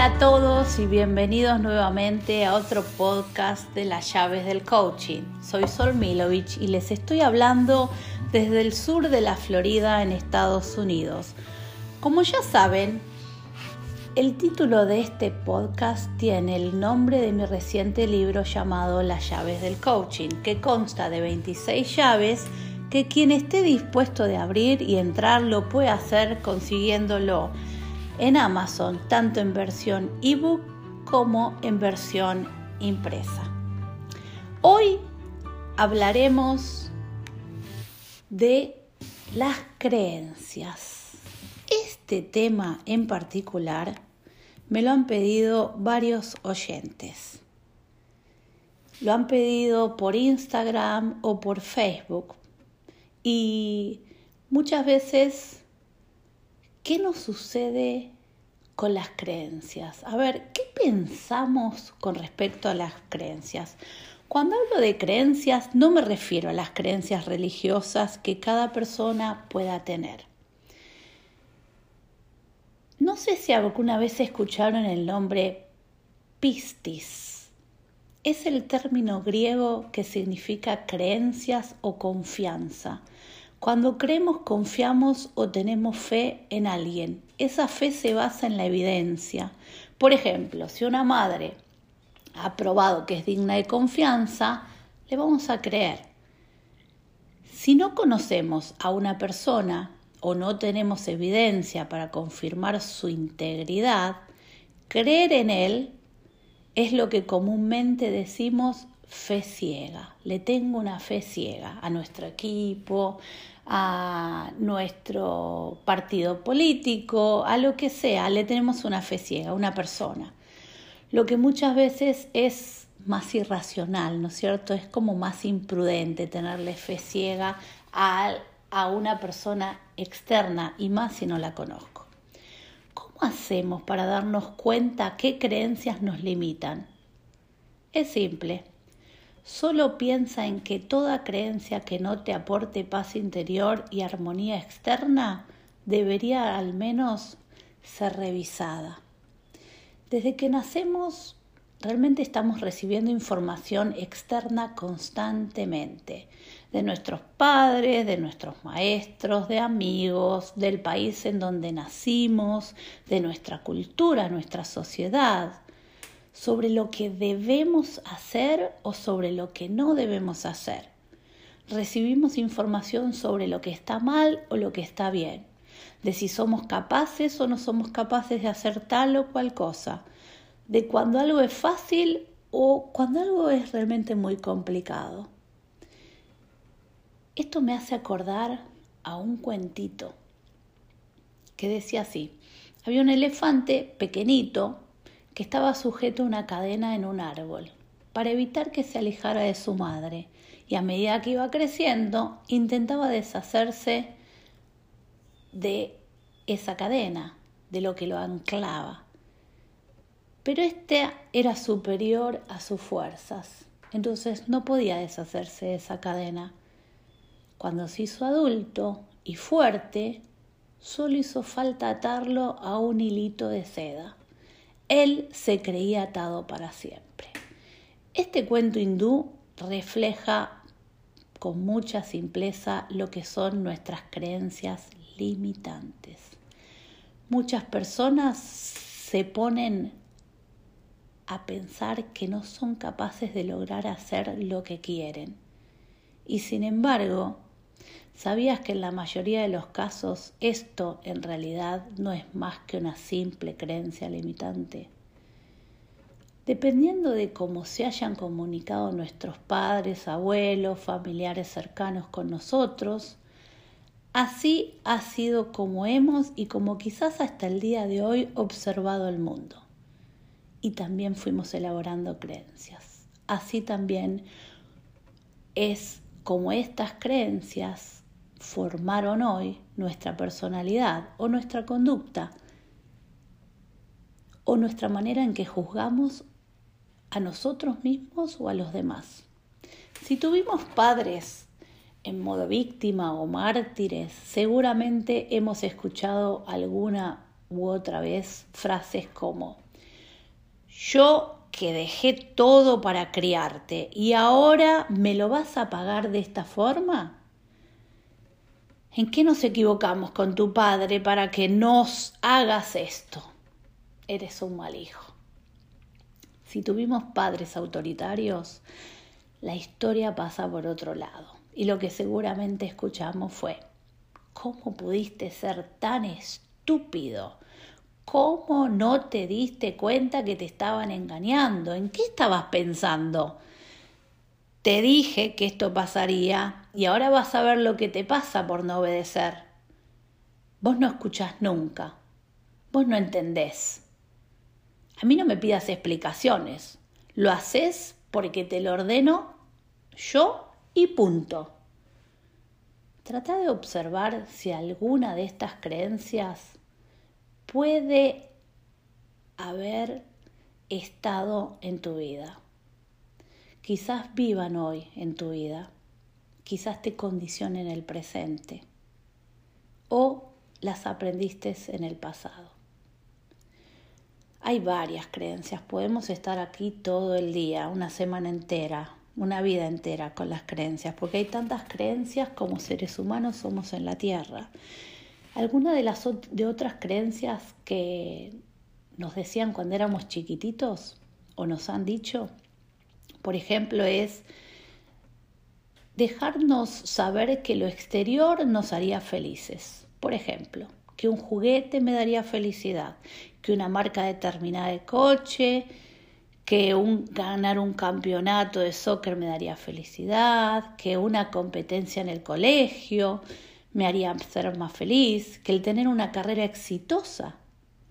Hola a todos y bienvenidos nuevamente a otro podcast de las llaves del coaching. Soy Sol Milovich y les estoy hablando desde el sur de la Florida en Estados Unidos. Como ya saben, el título de este podcast tiene el nombre de mi reciente libro llamado Las llaves del coaching, que consta de 26 llaves que quien esté dispuesto de abrir y entrar lo puede hacer consiguiéndolo en Amazon, tanto en versión ebook como en versión impresa. Hoy hablaremos de las creencias. Este tema en particular me lo han pedido varios oyentes. Lo han pedido por Instagram o por Facebook. Y muchas veces ¿qué nos sucede con las creencias? A ver, ¿qué pensamos con respecto a las creencias? Cuando hablo de creencias, no me refiero a las creencias religiosas que cada persona pueda tener. No sé si alguna vez escucharon el nombre pistis. Es el término griego que significa creencias o confianza. Cuando creemos, confiamos o tenemos fe en alguien. Esa fe se basa en la evidencia. Por ejemplo, si una madre ha probado que es digna de confianza, le vamos a creer. Si no conocemos a una persona o no tenemos evidencia para confirmar su integridad, creer en él es lo que comúnmente decimos fe ciega. Le tengo una fe ciega a nuestro equipo, a nuestro partido político, a lo que sea, le tenemos una fe ciega, una persona. Lo que muchas veces es más irracional, ¿no es cierto? Es como más imprudente tenerle fe ciega a, a una persona externa y más si no la conozco. ¿Cómo hacemos para darnos cuenta qué creencias nos limitan? Es simple Solo piensa en que toda creencia que no te aporte paz interior y armonía externa debería al menos ser revisada. Desde que nacemos realmente estamos recibiendo información externa constantemente, de nuestros padres, de nuestros maestros, de amigos, del país en donde nacimos, de nuestra cultura, nuestra sociedad sobre lo que debemos hacer o sobre lo que no debemos hacer. Recibimos información sobre lo que está mal o lo que está bien, de si somos capaces o no somos capaces de hacer tal o cual cosa, de cuando algo es fácil o cuando algo es realmente muy complicado. Esto me hace acordar a un cuentito que decía así, había un elefante pequeñito que estaba sujeto a una cadena en un árbol, para evitar que se alejara de su madre, y a medida que iba creciendo intentaba deshacerse de esa cadena, de lo que lo anclaba. Pero éste era superior a sus fuerzas, entonces no podía deshacerse de esa cadena. Cuando se hizo adulto y fuerte, solo hizo falta atarlo a un hilito de seda. Él se creía atado para siempre. Este cuento hindú refleja con mucha simpleza lo que son nuestras creencias limitantes. Muchas personas se ponen a pensar que no son capaces de lograr hacer lo que quieren. Y sin embargo, ¿Sabías que en la mayoría de los casos esto en realidad no es más que una simple creencia limitante? Dependiendo de cómo se hayan comunicado nuestros padres, abuelos, familiares cercanos con nosotros, así ha sido como hemos y como quizás hasta el día de hoy observado el mundo. Y también fuimos elaborando creencias. Así también es como estas creencias formaron hoy nuestra personalidad o nuestra conducta o nuestra manera en que juzgamos a nosotros mismos o a los demás. Si tuvimos padres en modo víctima o mártires, seguramente hemos escuchado alguna u otra vez frases como yo que dejé todo para criarte y ahora me lo vas a pagar de esta forma? ¿En qué nos equivocamos con tu padre para que nos hagas esto? Eres un mal hijo. Si tuvimos padres autoritarios, la historia pasa por otro lado. Y lo que seguramente escuchamos fue, ¿cómo pudiste ser tan estúpido? ¿Cómo no te diste cuenta que te estaban engañando? ¿En qué estabas pensando? Te dije que esto pasaría y ahora vas a ver lo que te pasa por no obedecer. Vos no escuchás nunca. Vos no entendés. A mí no me pidas explicaciones. Lo haces porque te lo ordeno yo y punto. Trata de observar si alguna de estas creencias puede haber estado en tu vida. Quizás vivan hoy en tu vida, quizás te condicionen el presente o las aprendiste en el pasado. Hay varias creencias, podemos estar aquí todo el día, una semana entera, una vida entera con las creencias, porque hay tantas creencias como seres humanos somos en la Tierra. Algunas de las de otras creencias que nos decían cuando éramos chiquititos o nos han dicho, por ejemplo, es dejarnos saber que lo exterior nos haría felices. Por ejemplo, que un juguete me daría felicidad, que una marca determinada de coche, que un, ganar un campeonato de soccer me daría felicidad, que una competencia en el colegio, me haría ser más feliz, que el tener una carrera exitosa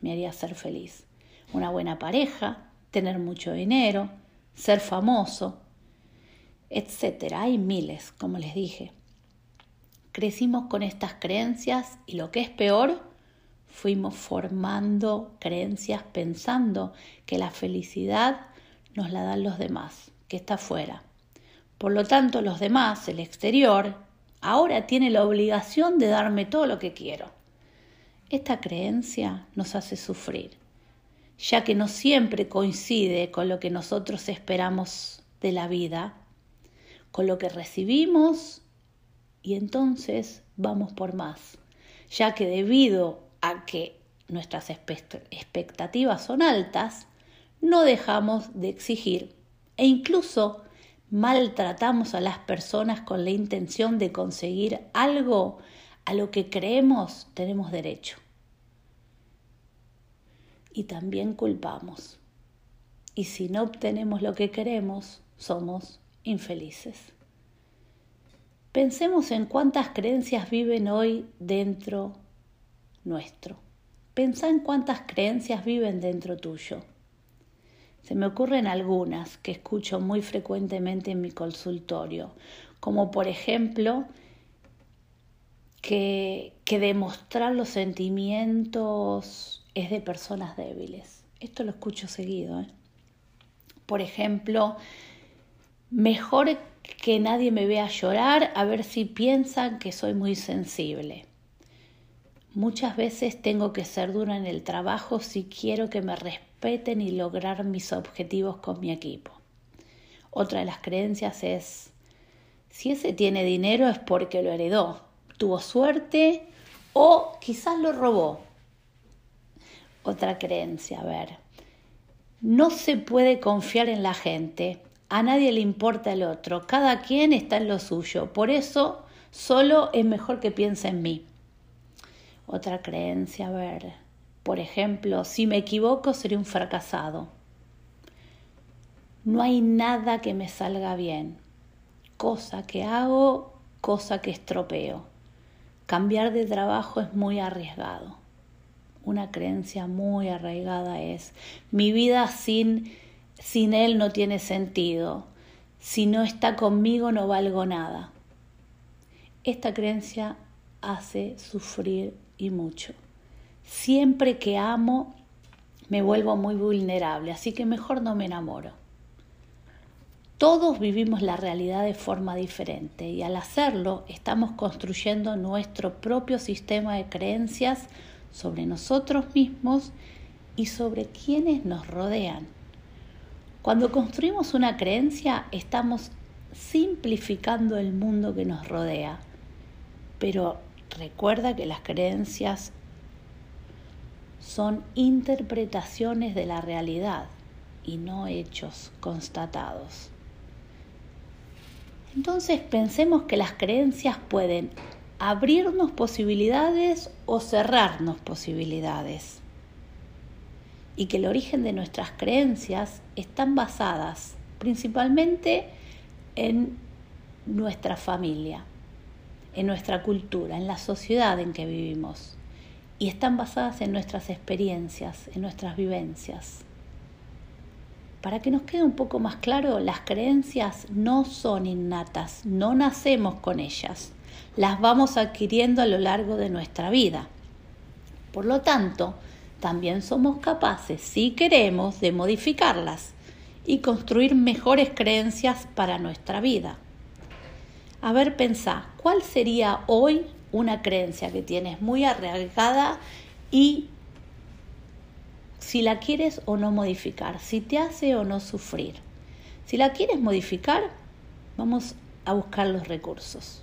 me haría ser feliz, una buena pareja, tener mucho dinero, ser famoso, etcétera. Hay miles, como les dije. Crecimos con estas creencias y lo que es peor, fuimos formando creencias pensando que la felicidad nos la dan los demás, que está fuera. Por lo tanto, los demás, el exterior, ahora tiene la obligación de darme todo lo que quiero. Esta creencia nos hace sufrir, ya que no siempre coincide con lo que nosotros esperamos de la vida, con lo que recibimos y entonces vamos por más, ya que debido a que nuestras expectativas son altas, no dejamos de exigir e incluso maltratamos a las personas con la intención de conseguir algo a lo que creemos tenemos derecho. Y también culpamos. Y si no obtenemos lo que queremos, somos infelices. Pensemos en cuántas creencias viven hoy dentro nuestro. Pensá en cuántas creencias viven dentro tuyo. Se me ocurren algunas que escucho muy frecuentemente en mi consultorio, como por ejemplo que, demostrar los sentimientos es de personas débiles. Esto lo escucho seguido. ¿eh? Por ejemplo, mejor que nadie me vea llorar a ver si piensan que soy muy sensible. Muchas veces tengo que ser dura en el trabajo si quiero que me respeten y lograr mis objetivos con mi equipo. Otra de las creencias es, si ese tiene dinero es porque lo heredó, tuvo suerte o quizás lo robó. Otra creencia, a ver, no se puede confiar en la gente, a nadie le importa el otro, cada quien está en lo suyo, por eso solo es mejor que piense en mí. Otra creencia, a ver, por ejemplo, si me equivoco seré un fracasado. No hay nada que me salga bien. Cosa que hago, cosa que estropeo. Cambiar de trabajo es muy arriesgado. Una creencia muy arraigada es, mi vida sin, sin él no tiene sentido. Si no está conmigo no valgo nada. Esta creencia hace sufrir y mucho. Siempre que amo me vuelvo muy vulnerable, así que mejor no me enamoro. Todos vivimos la realidad de forma diferente y al hacerlo estamos construyendo nuestro propio sistema de creencias sobre nosotros mismos y sobre quienes nos rodean. Cuando construimos una creencia estamos simplificando el mundo que nos rodea, pero recuerda que las creencias son interpretaciones de la realidad y no hechos constatados. Entonces pensemos que las creencias pueden abrirnos posibilidades o cerrarnos posibilidades. Y que el origen de nuestras creencias están basadas principalmente en nuestra familia, en nuestra cultura, en la sociedad en que vivimos. Y están basadas en nuestras experiencias, en nuestras vivencias. Para que nos quede un poco más claro, las creencias no son innatas, no nacemos con ellas, las vamos adquiriendo a lo largo de nuestra vida. Por lo tanto, también somos capaces, si queremos, de modificarlas y construir mejores creencias para nuestra vida. A ver, pensá, ¿cuál sería hoy una creencia que tienes muy arraigada y si la quieres o no modificar, si te hace o no sufrir. Si la quieres modificar, vamos a buscar los recursos.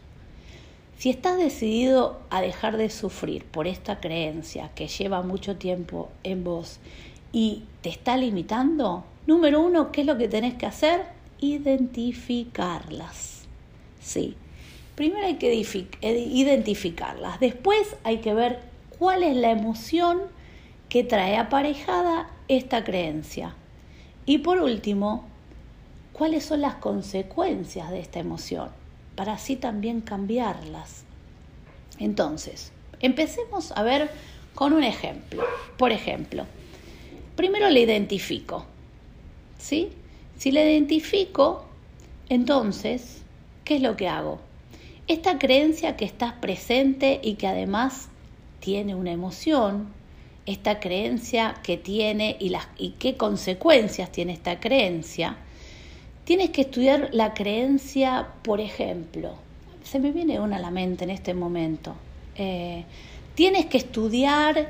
Si estás decidido a dejar de sufrir por esta creencia que lleva mucho tiempo en vos y te está limitando, número uno, ¿qué es lo que tenés que hacer? Identificarlas. Sí, primero hay que identificarlas, después hay que ver cuál es la emoción que trae aparejada esta creencia. Y por último, cuáles son las consecuencias de esta emoción, para así también cambiarlas. Entonces, empecemos a ver con un ejemplo. Por ejemplo, primero le identifico. ¿Sí? Si le identifico, entonces, ¿qué es lo que hago? Esta creencia que está presente y que además tiene una emoción, esta creencia que tiene y, y qué consecuencias tiene esta creencia, tienes que estudiar la creencia, por ejemplo, se me viene una a la mente en este momento, eh, tienes que estudiar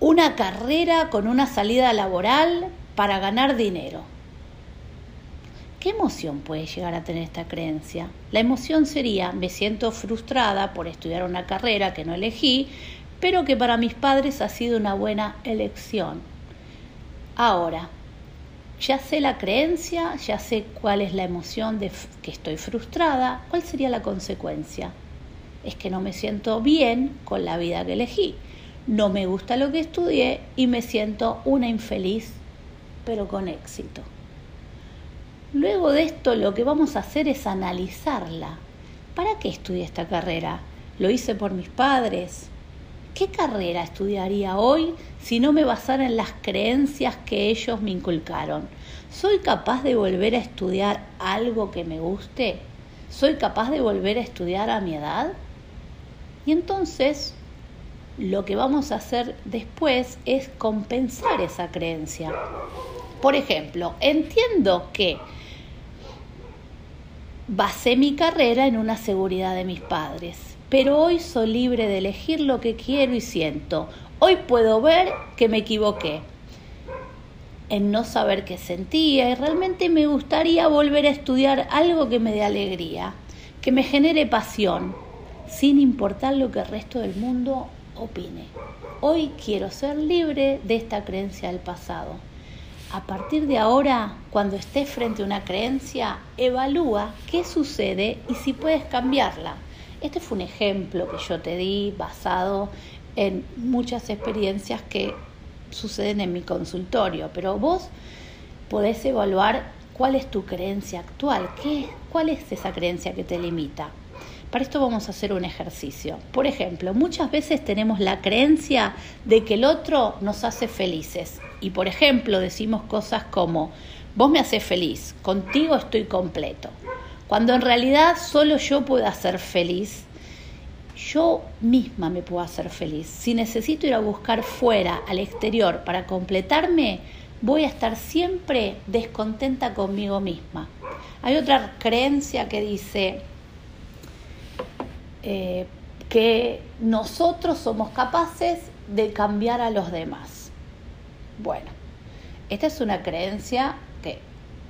una carrera con una salida laboral para ganar dinero. ¿Qué emoción puede llegar a tener esta creencia? La emoción sería, me siento frustrada por estudiar una carrera que no elegí, pero que para mis padres ha sido una buena elección. Ahora, ya sé la creencia, ya sé cuál es la emoción de que estoy frustrada, ¿cuál sería la consecuencia? Es que no me siento bien con la vida que elegí, no me gusta lo que estudié y me siento una infeliz, pero con éxito. Luego de esto lo que vamos a hacer es analizarla. ¿Para qué estudié esta carrera? ¿Lo hice por mis padres? ¿Qué carrera estudiaría hoy si no me basara en las creencias que ellos me inculcaron? ¿Soy capaz de volver a estudiar algo que me guste? ¿Soy capaz de volver a estudiar a mi edad? Y entonces lo que vamos a hacer después es compensar esa creencia. Por ejemplo, entiendo que basé mi carrera en una seguridad de mis padres pero hoy soy libre de elegir lo que quiero y siento. Hoy puedo ver que me equivoqué en no saber qué sentía y realmente me gustaría volver a estudiar algo que me dé alegría, que me genere pasión, sin importar lo que el resto del mundo opine. Hoy quiero ser libre de esta creencia del pasado. A partir de ahora, cuando estés frente a una creencia, evalúa qué sucede y si puedes cambiarla. Este fue un ejemplo que yo te di basado en muchas experiencias que suceden en mi consultorio, pero vos podés evaluar cuál es tu creencia actual, ¿Qué, cuál es esa creencia que te limita. Para esto vamos a hacer un ejercicio. Por ejemplo, muchas veces tenemos la creencia de que el otro nos hace felices. Y por ejemplo, decimos cosas como, vos me haces feliz, contigo estoy completo cuando en realidad solo yo puedo hacer feliz, yo misma me puedo hacer feliz. Si necesito ir a buscar fuera, al exterior, para completarme, voy a estar siempre descontenta conmigo misma. Hay otra creencia que dice eh, que nosotros somos capaces de cambiar a los demás. Bueno, esta es una creencia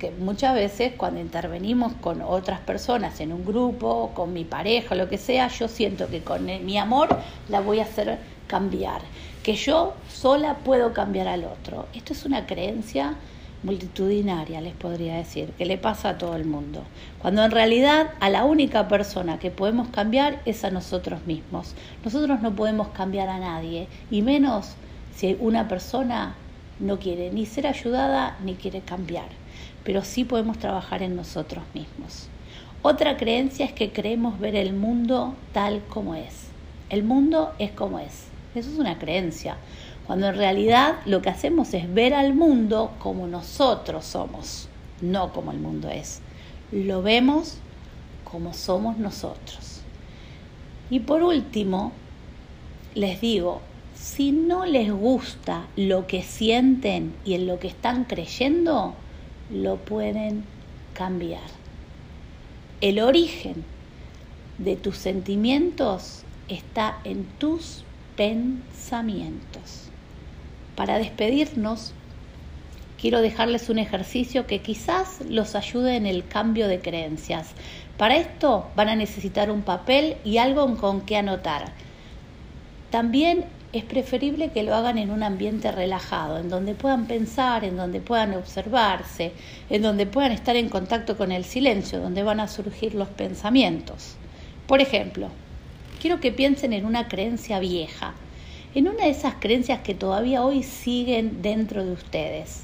que muchas veces cuando intervenimos con otras personas en un grupo, con mi pareja, lo que sea, yo siento que con mi amor la voy a hacer cambiar, que yo sola puedo cambiar al otro. Esto es una creencia multitudinaria, les podría decir, que le pasa a todo el mundo. Cuando en realidad a la única persona que podemos cambiar es a nosotros mismos. Nosotros no podemos cambiar a nadie, y menos si una persona no quiere ni ser ayudada ni quiere cambiar, pero sí podemos trabajar en nosotros mismos. Otra creencia es que creemos ver el mundo tal como es. El mundo es como es. Eso es una creencia cuando en realidad lo que hacemos es ver al mundo como nosotros somos, no como el mundo es. Lo vemos como somos nosotros. Y por último, les digo, si no les gusta lo que sienten y en lo que están creyendo, lo pueden cambiar. El origen de tus sentimientos está en tus pensamientos. Para despedirnos, quiero dejarles un ejercicio que quizás los ayude en el cambio de creencias. Para esto van a necesitar un papel y algo con que anotar. También es preferible que lo hagan en un ambiente relajado, en donde puedan pensar, en donde puedan observarse, en donde puedan estar en contacto con el silencio, donde van a surgir los pensamientos. Por ejemplo, quiero que piensen en una creencia vieja, en una de esas creencias que todavía hoy siguen dentro de ustedes.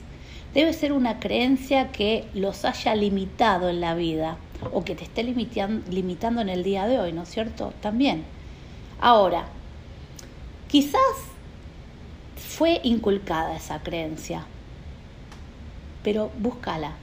Debe ser una creencia que los haya limitado en la vida o que te esté limitando en el día de hoy, ¿no es cierto? También. Ahora, quizás fue inculcada esa creencia, pero búscala,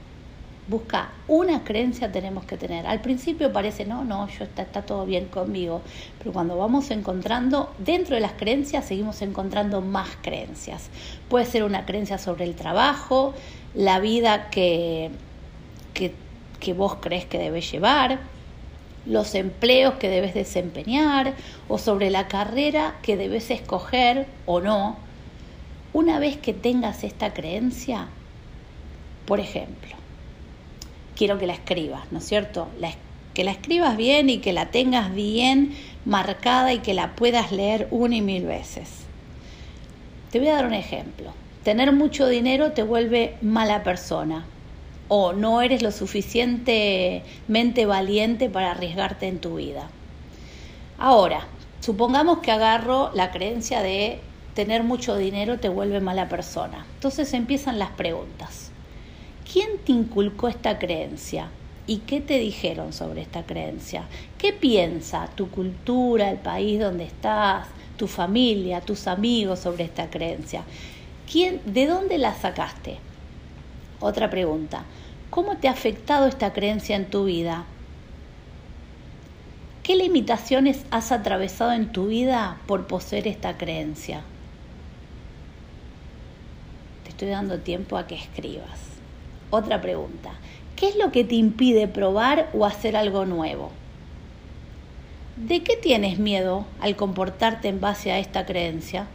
busca una creencia tenemos que tener. Al principio parece, no, no, yo está, todo bien conmigo, pero cuando vamos encontrando, dentro de las creencias seguimos encontrando más creencias. Puede ser una creencia sobre el trabajo, la vida que, que, que vos crees que debes llevar, los empleos que debes desempeñar o sobre la carrera que debes escoger o no. Una vez que tengas esta creencia, por ejemplo, quiero que la escribas, ¿no es cierto? que la escribas bien y que la tengas bien marcada y que la puedas leer una y mil veces. Te voy a dar un ejemplo. Tener mucho dinero te vuelve mala persona o no eres lo suficientemente valiente para arriesgarte en tu vida. Ahora, supongamos que agarro la creencia de tener mucho dinero te vuelve mala persona. Entonces empiezan las preguntas. ¿Quién te inculcó esta creencia? ¿Y qué te dijeron sobre esta creencia? ¿Qué piensa tu cultura, el país donde estás, tu familia, tus amigos sobre esta creencia? ¿Quién, ¿De dónde la sacaste? Otra pregunta. ¿Cómo te ha afectado esta creencia en tu vida? ¿Qué limitaciones has atravesado en tu vida por poseer esta creencia? Te estoy dando tiempo a que escribas. Otra pregunta. ¿Qué es lo que te impide probar o hacer algo nuevo? ¿De qué tienes miedo al comportarte en base a esta creencia?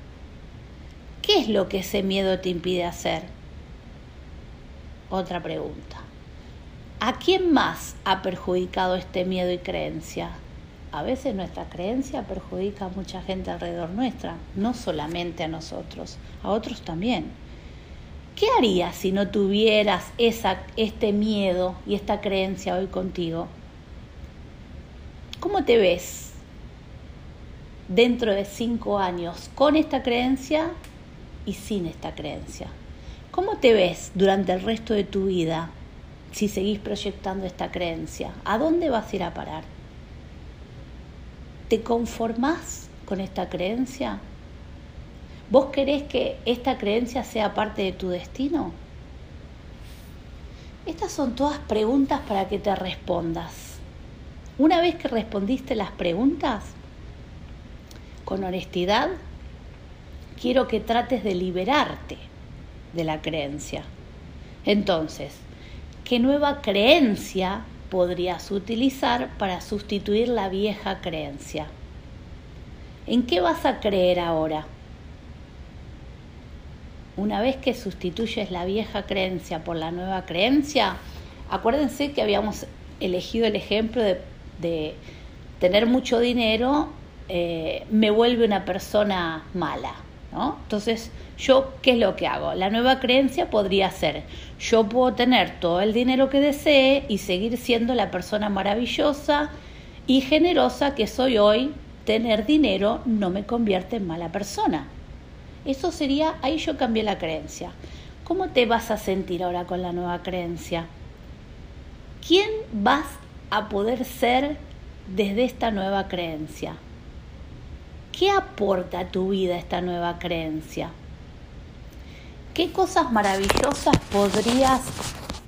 ¿Qué es lo que ese miedo te impide hacer? Otra pregunta. ¿A quién más ha perjudicado este miedo y creencia? A veces nuestra creencia perjudica a mucha gente alrededor nuestra, no solamente a nosotros, a otros también. ¿Qué harías si no tuvieras esa, este miedo y esta creencia hoy contigo? ¿Cómo te ves dentro de cinco años con esta creencia y sin esta creencia? ¿Cómo te ves durante el resto de tu vida si seguís proyectando esta creencia? ¿A dónde vas a ir a parar? ¿Te conformás con esta creencia? ¿Vos querés que esta creencia sea parte de tu destino? Estas son todas preguntas para que te respondas. Una vez que respondiste las preguntas, con honestidad, quiero que trates de liberarte de la creencia. Entonces, ¿qué nueva creencia podrías utilizar para sustituir la vieja creencia? ¿En qué vas a creer ahora? Una vez que sustituyes la vieja creencia por la nueva creencia, Acuérdense que habíamos elegido el ejemplo de, tener mucho dinero eh, me vuelve una persona mala, ¿no? Entonces, ¿yo qué es lo que hago? La nueva creencia podría ser, yo puedo tener todo el dinero que desee y seguir siendo la persona maravillosa y generosa que soy hoy, tener dinero no me convierte en mala persona. Eso sería, ahí yo cambié la creencia. ¿Cómo te vas a sentir ahora con la nueva creencia? ¿Quién vas a poder ser desde esta nueva creencia? ¿Qué aporta a tu vida esta nueva creencia? ¿Qué cosas maravillosas podrías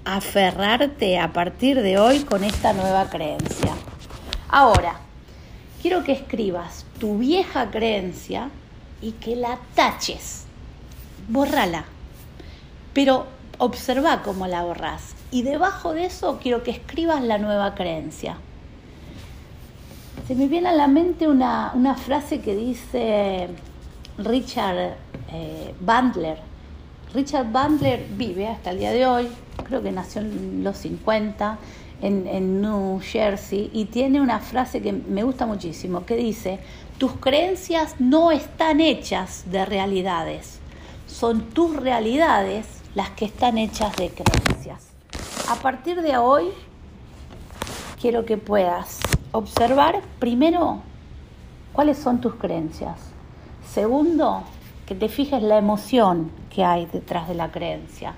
aferrarte a partir de hoy con esta nueva creencia? Ahora, quiero que escribas tu vieja creencia y que la taches. Bórrala. Pero observa cómo la borras. Y debajo de eso quiero que escribas la nueva creencia. Se me viene a la mente una, frase que dice Richard eh, Bandler. Richard Bandler vive hasta el día de hoy, creo que nació en los 50 en, New Jersey y tiene una frase que me gusta muchísimo, que dice, tus creencias no están hechas de realidades, son tus realidades las que están hechas de creencias. A partir de hoy, quiero que puedas observar primero cuáles son tus creencias. Segundo, que te fijes la emoción que hay detrás de la creencia.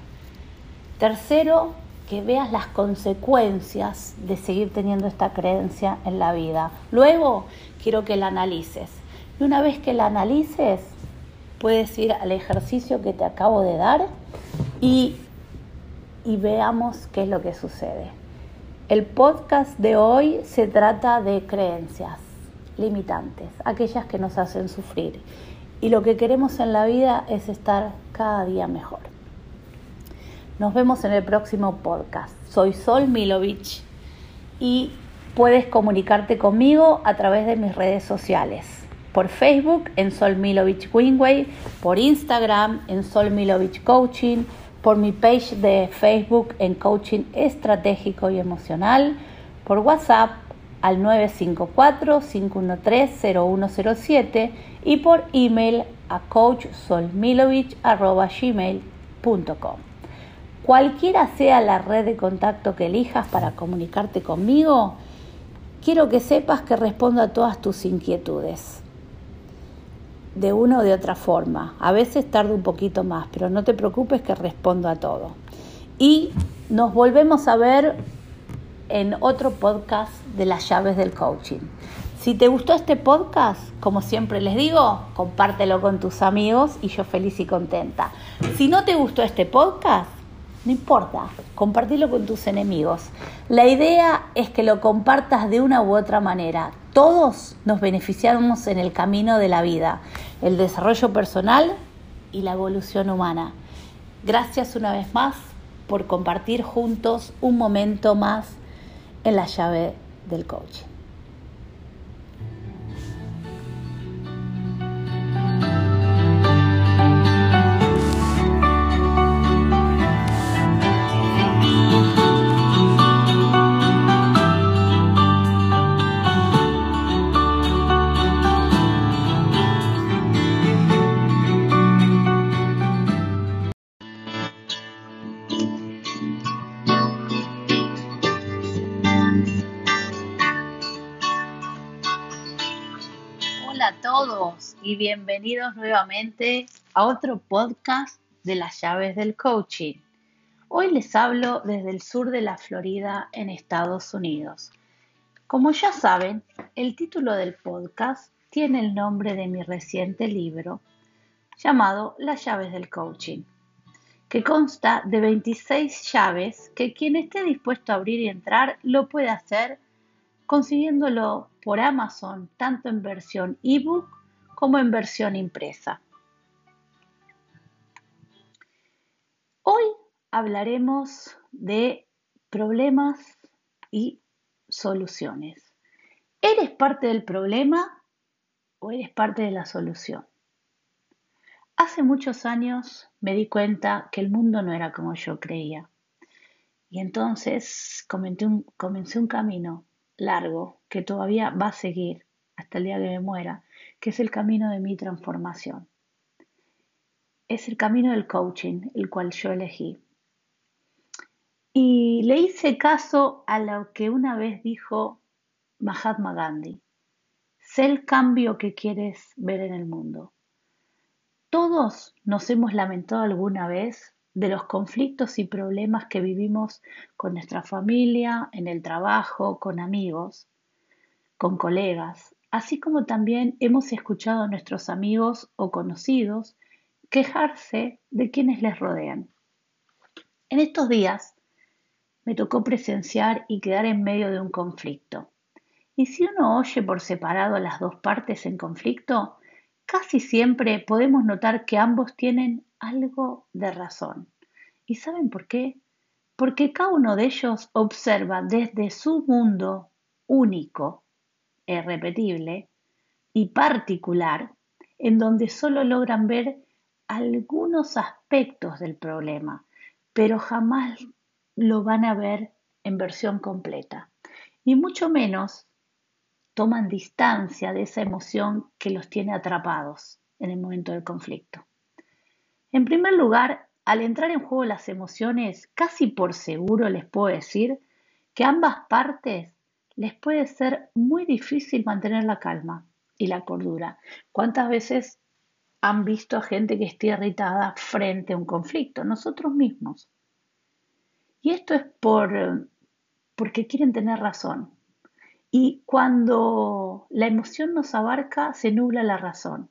Tercero, que veas las consecuencias de seguir teniendo esta creencia en la vida. Luego quiero que la analices. Y una vez que la analices, puedes ir al ejercicio que te acabo de dar y, y veamos qué es lo que sucede. El podcast de hoy se trata de creencias limitantes, aquellas que nos hacen sufrir. Y lo que queremos en la vida es estar cada día mejor. Nos vemos en el próximo podcast. Soy Sol Milovich y puedes comunicarte conmigo a través de mis redes sociales. Por Facebook en Sol Milovich Wingway, por Instagram en Sol Milovich Coaching, por mi page de Facebook en Coaching Estratégico y Emocional, por WhatsApp al 954-513-0107 y por email a coachsolmilovich.gmail.com. Cualquiera sea la red de contacto que elijas para comunicarte conmigo, quiero que sepas que respondo a todas tus inquietudes. De una o de otra forma. A veces tardo un poquito más, pero no te preocupes que respondo a todo. Y nos volvemos a ver en otro podcast de las llaves del coaching. Si te gustó este podcast, como siempre les digo, compártelo con tus amigos y yo feliz y contenta. Si no te gustó este podcast, no importa, compartirlo con tus enemigos. La idea es que lo compartas de una u otra manera. Todos nos beneficiamos en el camino de la vida, el desarrollo personal y la evolución humana. Gracias una vez más por compartir juntos un momento más en la llave del coaching. Bienvenidos nuevamente a otro podcast de las llaves del coaching. Hoy les hablo desde el sur de la Florida en Estados Unidos. Como ya saben, el título del podcast tiene el nombre de mi reciente libro llamado Las llaves del coaching, que consta de 26 llaves que quien esté dispuesto a abrir y entrar lo puede hacer consiguiéndolo por Amazon tanto en versión ebook como en versión impresa. Hoy hablaremos de problemas y soluciones. ¿Eres parte del problema o eres parte de la solución? Hace muchos años me di cuenta que el mundo no era como yo creía. Y entonces comencé un, camino largo que todavía va a seguir hasta el día que me muera, que es el camino de mi transformación. Es el camino del coaching, el cual yo elegí. Y le hice caso a lo que una vez dijo Mahatma Gandhi. Sé el cambio que quieres ver en el mundo. Todos nos hemos lamentado alguna vez de los conflictos y problemas que vivimos con nuestra familia, en el trabajo, con amigos, con colegas, así como también hemos escuchado a nuestros amigos o conocidos quejarse de quienes les rodean. En estos días me tocó presenciar y quedar en medio de un conflicto. Y si uno oye por separado a las dos partes en conflicto, casi siempre podemos notar que ambos tienen algo de razón. ¿Y saben por qué? Porque cada uno de ellos observa desde su mundo único, irrepetible y particular, en donde solo logran ver algunos aspectos del problema, pero jamás lo van a ver en versión completa. Y mucho menos toman distancia de esa emoción que los tiene atrapados en el momento del conflicto. En primer lugar, al entrar en juego las emociones, casi por seguro les puedo decir que ambas partes les puede ser muy difícil mantener la calma y la cordura. ¿Cuántas veces han visto a gente que esté irritada frente a un conflicto? Nosotros mismos. Y esto es por, porque quieren tener razón. Y cuando la emoción nos abarca, se nubla la razón.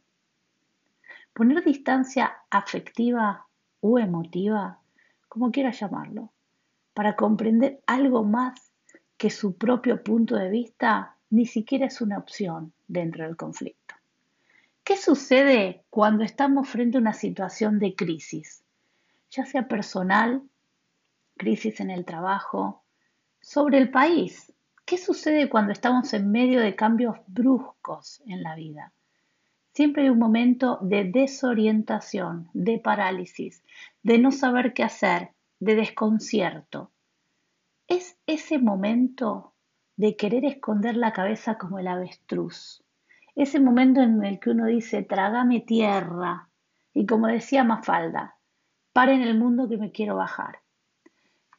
Poner distancia afectiva o emotiva, como quiera llamarlo, para comprender algo más que su propio punto de vista, ni siquiera es una opción dentro del conflicto. ¿Qué sucede cuando estamos frente a una situación de crisis, ya sea personal, crisis en el trabajo, sobre el país? ¿Qué sucede cuando estamos en medio de cambios bruscos en la vida? Siempre hay un momento de desorientación, de parálisis, de no saber qué hacer, de desconcierto. Es ese momento de querer esconder la cabeza como el avestruz. Ese momento en el que uno dice, trágame tierra. Y como decía Mafalda, en el mundo que me quiero bajar.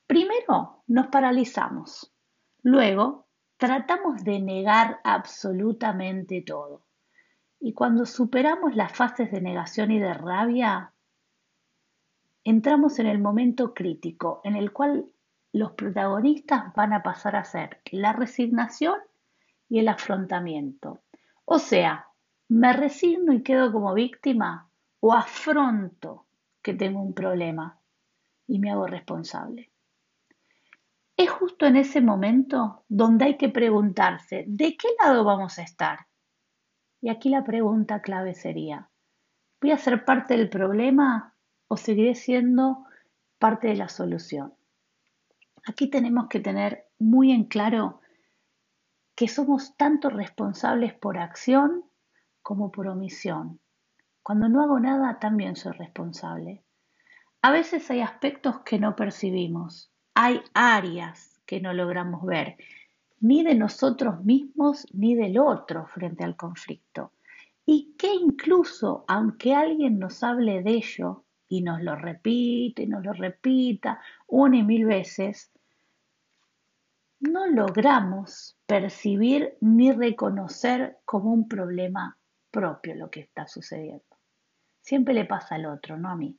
Primero nos paralizamos. Luego tratamos de negar absolutamente todo. Y cuando superamos las fases de negación y de rabia, entramos en el momento crítico en el cual los protagonistas van a pasar a ser la resignación y el afrontamiento. O sea, me resigno y quedo como víctima o afronto que tengo un problema y me hago responsable. Es justo en ese momento donde hay que preguntarse, ¿de qué lado vamos a estar? Y aquí la pregunta clave sería, ¿voy a ser parte del problema o seguiré siendo parte de la solución? Aquí tenemos que tener muy en claro que somos tanto responsables por acción como por omisión. Cuando no hago nada, también soy responsable. A veces hay aspectos que no percibimos, hay áreas que no logramos ver ni de nosotros mismos ni del otro frente al conflicto. Y que incluso, aunque alguien nos hable de ello y nos lo repite y nos lo repita una y mil veces, no logramos percibir ni reconocer como un problema propio lo que está sucediendo. Siempre le pasa al otro, no a mí.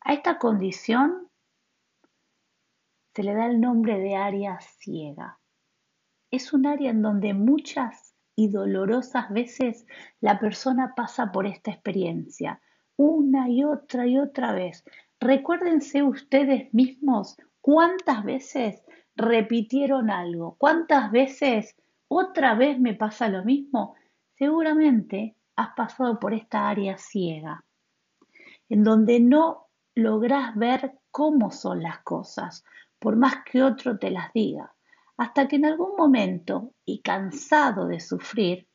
A esta condición se le da el nombre de área ciega es un área en donde muchas y dolorosas veces la persona pasa por esta experiencia, una y otra y otra vez. Recuérdense ustedes mismos cuántas veces repitieron algo, cuántas veces otra vez me pasa lo mismo. Seguramente has pasado por esta área ciega, en donde no lográs ver cómo son las cosas, por más que otro te las diga hasta que en algún momento, y cansado de sufrir,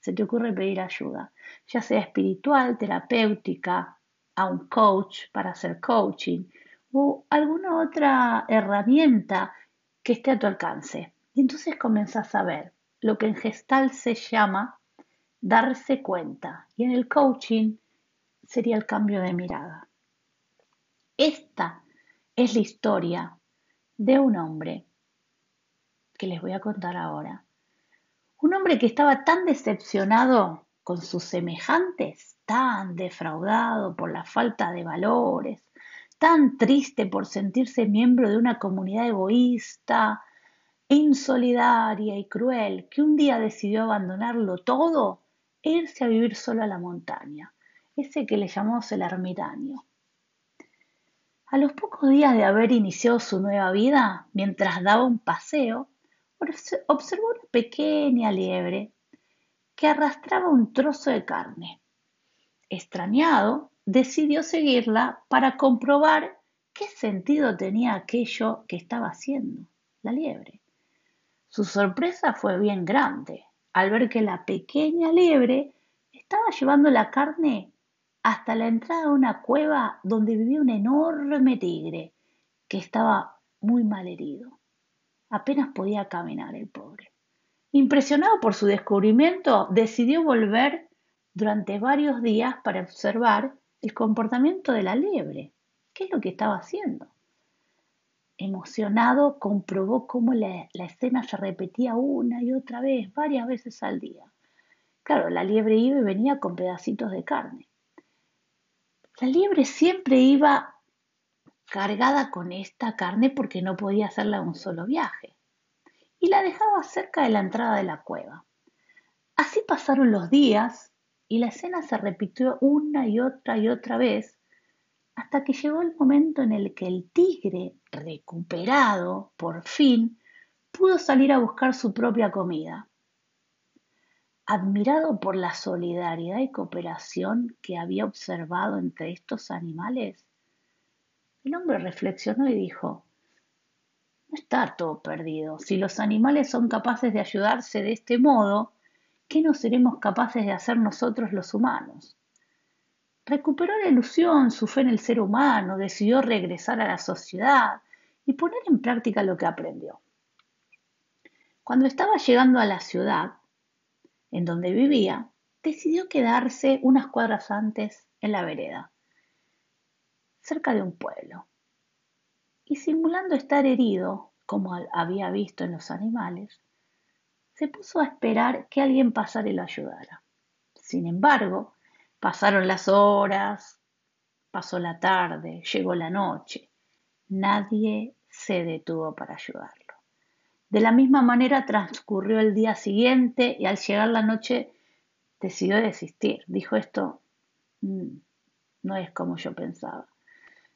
se te ocurre pedir ayuda, ya sea espiritual, terapéutica, a un coach para hacer coaching, o alguna otra herramienta que esté a tu alcance. Y entonces comenzás a ver lo que en gestal se llama darse cuenta. Y en el coaching sería el cambio de mirada. Esta es la historia de un hombre que les voy a contar ahora. Un hombre que estaba tan decepcionado con sus semejantes, tan defraudado por la falta de valores, tan triste por sentirse miembro de una comunidad egoísta, insolidaria y cruel, que un día decidió abandonarlo todo e irse a vivir solo a la montaña, ese que le llamamos el ermitaño. A los pocos días de haber iniciado su nueva vida, mientras daba un paseo, observó una pequeña liebre que arrastraba un trozo de carne. Extrañado, decidió seguirla para comprobar qué sentido tenía aquello que estaba haciendo la liebre. Su sorpresa fue bien grande al ver que la pequeña liebre estaba llevando la carne hasta la entrada de una cueva donde vivía un enorme tigre que estaba muy mal herido. Apenas podía caminar el pobre. Impresionado por su descubrimiento, decidió volver durante varios días para observar el comportamiento de la liebre. ¿Qué es lo que estaba haciendo? Emocionado, comprobó cómo la, escena se repetía una y otra vez, varias veces al día. Claro, la liebre iba y venía con pedacitos de carne. La liebre siempre iba cargada con esta carne porque no podía hacerla un solo viaje y la dejaba cerca de la entrada de la cueva. Así pasaron los días y la escena se repitió una y otra y otra vez hasta que llegó el momento en el que el tigre, recuperado por fin, pudo salir a buscar su propia comida. Admirado por la solidaridad y cooperación que había observado entre estos animales, el hombre reflexionó y dijo, no está todo perdido. Si los animales son capaces de ayudarse de este modo, ¿qué no seremos capaces de hacer nosotros los humanos? Recuperó la ilusión, su fe en el ser humano, decidió regresar a la sociedad y poner en práctica lo que aprendió. Cuando estaba llegando a la ciudad, en donde vivía, decidió quedarse unas cuadras antes en la vereda, cerca de un pueblo. Y simulando estar herido, como había visto en los animales, se puso a esperar que alguien pasara y lo ayudara. Sin embargo, pasaron las horas, pasó la tarde, llegó la noche. Nadie se detuvo para ayudarlo. De la misma manera transcurrió el día siguiente y al llegar la noche decidió desistir. Dijo esto, mm, no es como yo pensaba.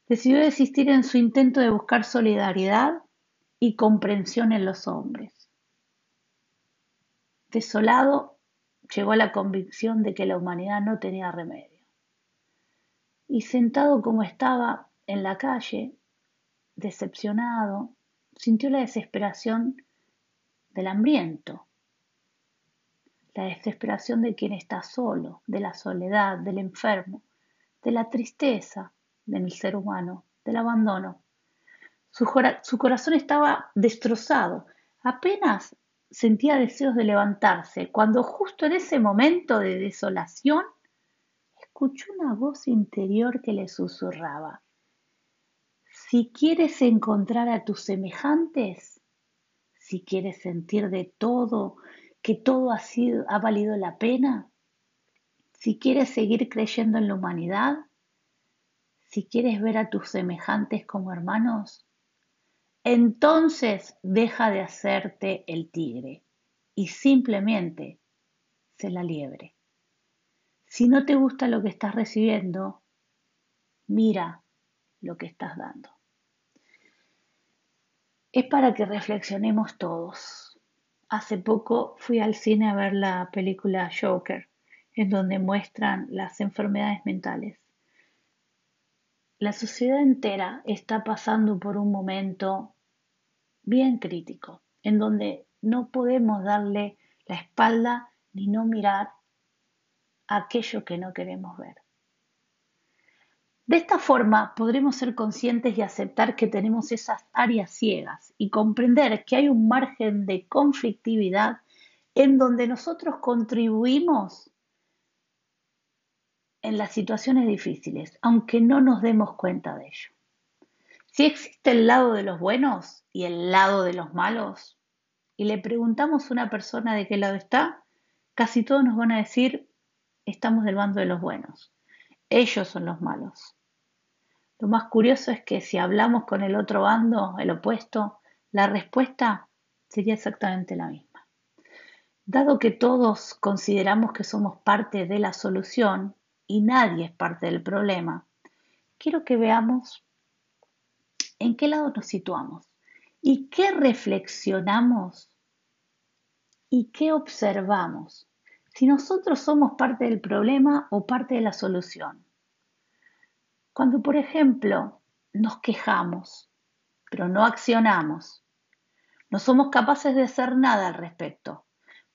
Decidió desistir en su intento de buscar solidaridad y comprensión en los hombres. Desolado, llegó a la convicción de que la humanidad no tenía remedio. Y sentado como estaba en la calle, decepcionado, sintió la desesperación del hambriento, la desesperación de quien está solo, de la soledad, del enfermo, de la tristeza del ser humano, del abandono. Su, su corazón estaba destrozado, apenas sentía deseos de levantarse, cuando justo en ese momento de desolación escuchó una voz interior que le susurraba, si quieres encontrar a tus semejantes, si quieres sentir de todo que todo ha, sido, ha valido la pena, si quieres seguir creyendo en la humanidad, si quieres ver a tus semejantes como hermanos, entonces deja de hacerte el tigre y simplemente sé la liebre. Si no te gusta lo que estás recibiendo, mira lo que estás dando. Es para que reflexionemos todos. Hace poco fui al cine a ver la película Joker, en donde muestran las enfermedades mentales. La sociedad entera está pasando por un momento bien crítico, en donde no podemos darle la espalda ni no mirar aquello que no queremos ver. De esta forma podremos ser conscientes y aceptar que tenemos esas áreas ciegas y comprender que hay un margen de conflictividad en donde nosotros contribuimos en las situaciones difíciles, aunque no nos demos cuenta de ello. Si existe el lado de los buenos y el lado de los malos, y le preguntamos a una persona de qué lado está, casi todos nos van a decir, estamos del bando de los buenos. Ellos son los malos. Lo más curioso es que si hablamos con el otro bando, el opuesto, la respuesta sería exactamente la misma. Dado que todos consideramos que somos parte de la solución y nadie es parte del problema, quiero que veamos en qué lado nos situamos y qué reflexionamos y qué observamos si nosotros somos parte del problema o parte de la solución. Cuando, por ejemplo, nos quejamos, pero no accionamos, no somos capaces de hacer nada al respecto.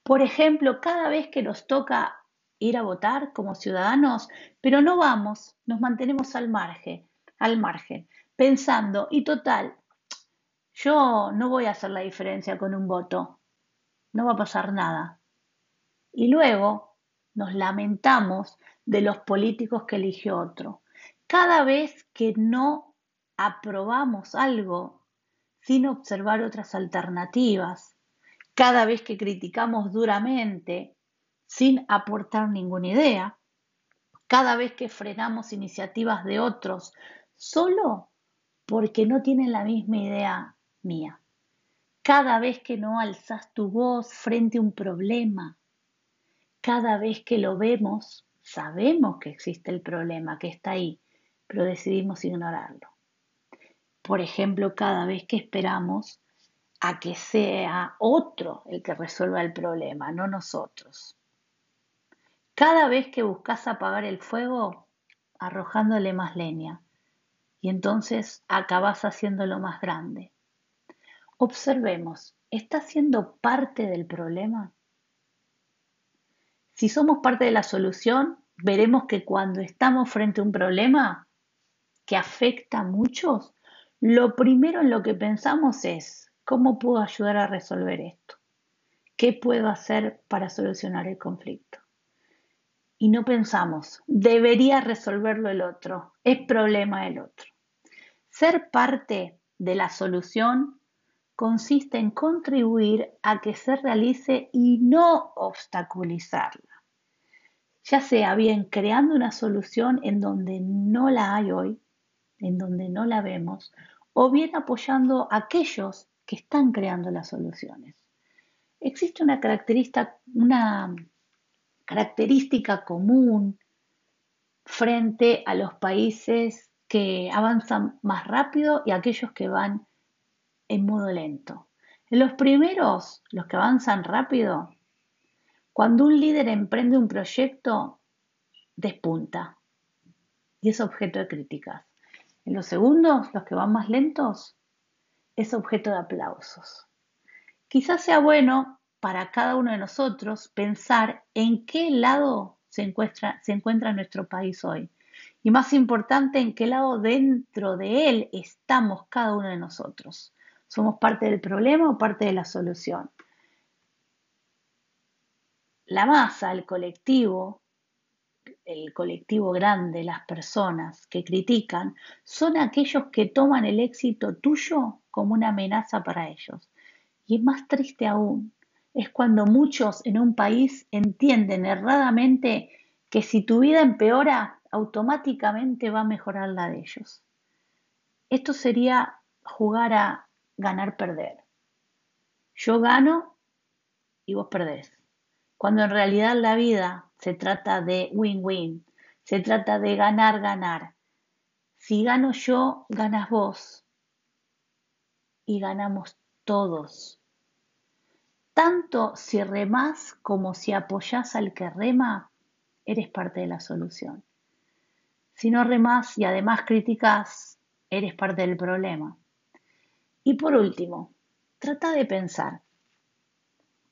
Por ejemplo, cada vez que nos toca ir a votar como ciudadanos, pero no vamos, nos mantenemos al margen, al margen, pensando, y total, yo no voy a hacer la diferencia con un voto, no va a pasar nada. Y luego nos lamentamos de los políticos que eligió otro. Cada vez que no aprobamos algo sin observar otras alternativas, cada vez que criticamos duramente sin aportar ninguna idea, cada vez que frenamos iniciativas de otros solo porque no tienen la misma idea mía, cada vez que no alzas tu voz frente a un problema, cada vez que lo vemos, sabemos que existe el problema, que está ahí, pero decidimos ignorarlo. Por ejemplo, cada vez que esperamos a que sea otro el que resuelva el problema, no nosotros. Cada vez que buscas apagar el fuego, arrojándole más leña, y entonces acabas haciéndolo más grande. Observemos, ¿está siendo parte del problema? Si somos parte de la solución, veremos que cuando estamos frente a un problema, que afecta a muchos, lo primero en lo que pensamos es, ¿cómo puedo ayudar a resolver esto? ¿Qué puedo hacer para solucionar el conflicto? Y no pensamos, debería resolverlo el otro, es problema del otro. Ser parte de la solución consiste en contribuir a que se realice y no obstaculizarla ya sea bien creando una solución en donde no la hay hoy, en donde no la vemos, o bien apoyando a aquellos que están creando las soluciones. Existe una característica, una característica común frente a los países que avanzan más rápido y aquellos que van en modo lento. En los primeros, los que avanzan rápido, cuando un líder emprende un proyecto, despunta y es objeto de críticas. En los segundos, los que van más lentos, es objeto de aplausos. Quizás sea bueno para cada uno de nosotros pensar en qué lado se encuentra, nuestro país hoy. Y más importante, en qué lado dentro de él estamos cada uno de nosotros. ¿Somos parte del problema o parte de la solución? La masa, el colectivo, el colectivo grande, las personas que critican, son aquellos que toman el éxito tuyo como una amenaza para ellos. Y es más triste aún, es cuando muchos en un país entienden erradamente que si tu vida empeora, automáticamente va a mejorar la de ellos. Esto sería jugar a ganar-perder. Yo gano y vos perdés cuando en realidad la vida se trata de win-win, se trata de ganar-ganar. Si gano yo, ganas vos y ganamos todos. Tanto si remás como si apoyás al que rema, eres parte de la solución. Si no remás y además criticas, eres parte del problema. Y por último, trata de pensar,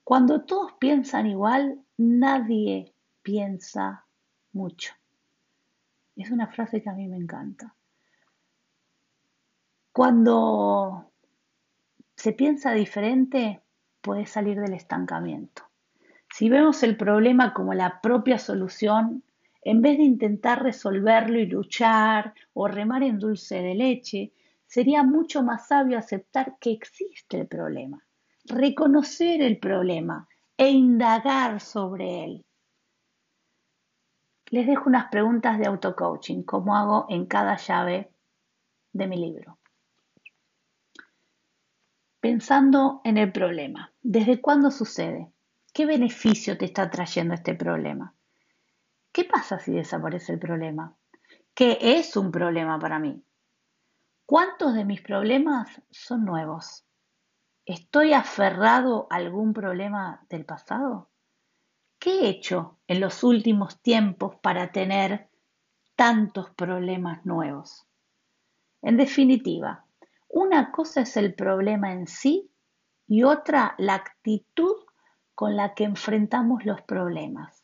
cuando todos piensan igual, nadie piensa mucho. Es una frase que a mí me encanta. Cuando se piensa diferente, puede salir del estancamiento. Si vemos el problema como la propia solución, en vez de intentar resolverlo y luchar o remar en dulce de leche, sería mucho más sabio aceptar que existe el problema, reconocer el problema e indagar sobre él. Les dejo unas preguntas de auto-coaching, como hago en cada llave de mi libro. Pensando en el problema, ¿desde cuándo sucede? ¿Qué beneficio te está trayendo este problema? ¿Qué pasa si desaparece el problema? ¿Qué es un problema para mí? ¿Cuántos de mis problemas son nuevos? ¿Estoy aferrado a algún problema del pasado? ¿Qué he hecho en los últimos tiempos para tener tantos problemas nuevos? En definitiva, una cosa es el problema en sí y otra la actitud con la que enfrentamos los problemas.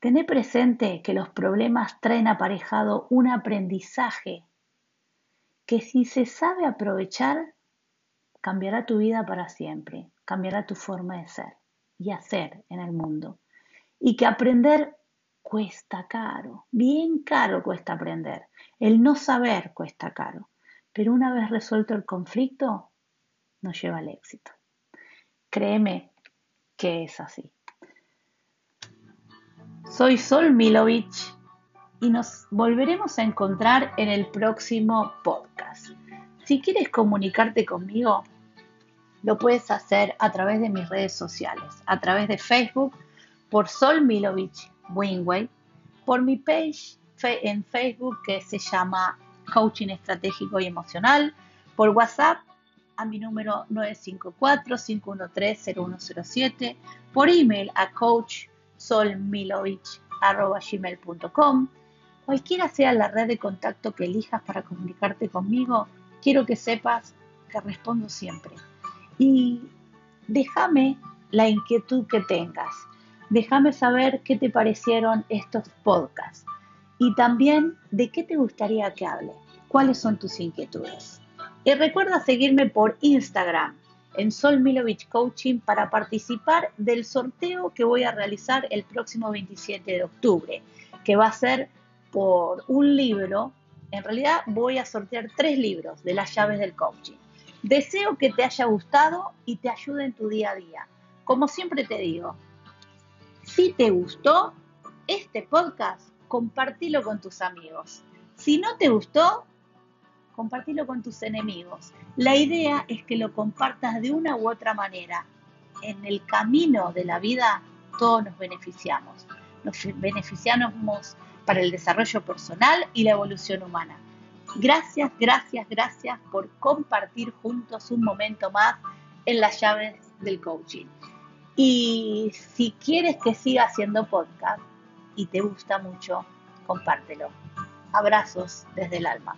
Tené presente que los problemas traen aparejado un aprendizaje que si se sabe aprovechar, cambiará tu vida para siempre, cambiará tu forma de ser y hacer en el mundo. Y que aprender cuesta caro, bien caro cuesta aprender. El no saber cuesta caro, pero una vez resuelto el conflicto, nos lleva al éxito. Créeme que es así. Soy Sol Milovich y nos volveremos a encontrar en el próximo podcast. Si quieres comunicarte conmigo, lo puedes hacer a través de mis redes sociales, a través de Facebook por Sol Milovich Wingway, por mi page en Facebook que se llama Coaching Estratégico y Emocional, por WhatsApp a mi número 954-513-0107, por email a coachsolmilovich.com. Cualquiera sea la red de contacto que elijas para comunicarte conmigo, quiero que sepas que respondo siempre. Y déjame la inquietud que tengas. Déjame saber qué te parecieron estos podcasts y también de qué te gustaría que hable, cuáles son tus inquietudes. Y recuerda seguirme por Instagram en Sol Milovich Coaching para participar del sorteo que voy a realizar el próximo 27 de octubre, que va a ser por un libro. En realidad voy a sortear tres libros de las llaves del coaching. Deseo que te haya gustado y te ayude en tu día a día. Como siempre te digo, si te gustó este podcast, compartilo con tus amigos. Si no te gustó, compartilo con tus enemigos. La idea es que lo compartas de una u otra manera. En el camino de la vida todos nos beneficiamos. Nos beneficiamos para el desarrollo personal y la evolución humana. Gracias, gracias, gracias por compartir juntos un momento más en las llaves del coaching. Y si quieres que siga haciendo podcast y te gusta mucho, compártelo. Abrazos desde el alma.